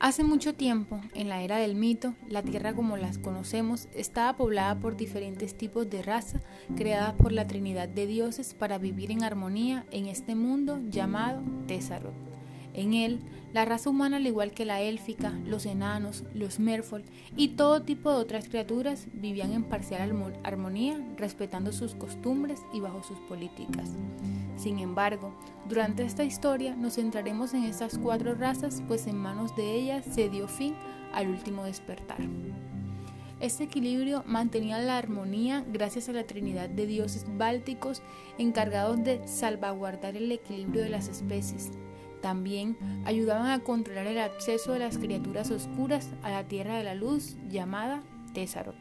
Hace mucho tiempo, en la era del mito, la Tierra como las conocemos estaba poblada por diferentes tipos de raza creadas por la Trinidad de dioses para vivir en armonía en este mundo llamado Tessarot. En él, la raza humana, al igual que la élfica, los enanos, los merfolk y todo tipo de otras criaturas, vivían en parcial armonía, respetando sus costumbres y bajo sus políticas. Sin embargo, durante esta historia nos centraremos en estas cuatro razas, pues en manos de ellas se dio fin al último despertar. Este equilibrio mantenía la armonía gracias a la Trinidad de dioses bálticos encargados de salvaguardar el equilibrio de las especies. También ayudaban a controlar el acceso de las criaturas oscuras a la Tierra de la Luz llamada Tessarot.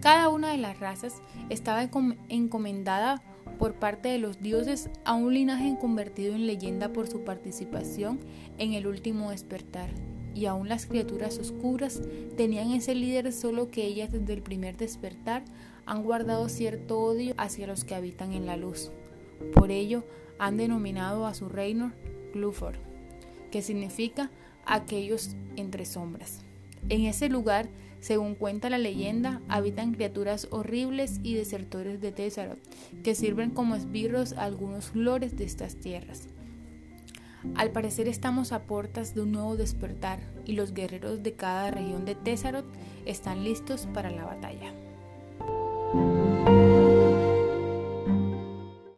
Cada una de las razas estaba encomendada por parte de los dioses a un linaje convertido en leyenda por su participación en el último despertar. Y aún las criaturas oscuras tenían ese líder solo que ellas desde el primer despertar han guardado cierto odio hacia los que habitan en la luz. Por ello han denominado a su reino Glufor, que significa aquellos entre sombras. En ese lugar según cuenta la leyenda, habitan criaturas horribles y desertores de Tessarot, que sirven como esbirros a algunos lores de estas tierras. Al parecer estamos a puertas de un nuevo despertar y los guerreros de cada región de Tessarot están listos para la batalla.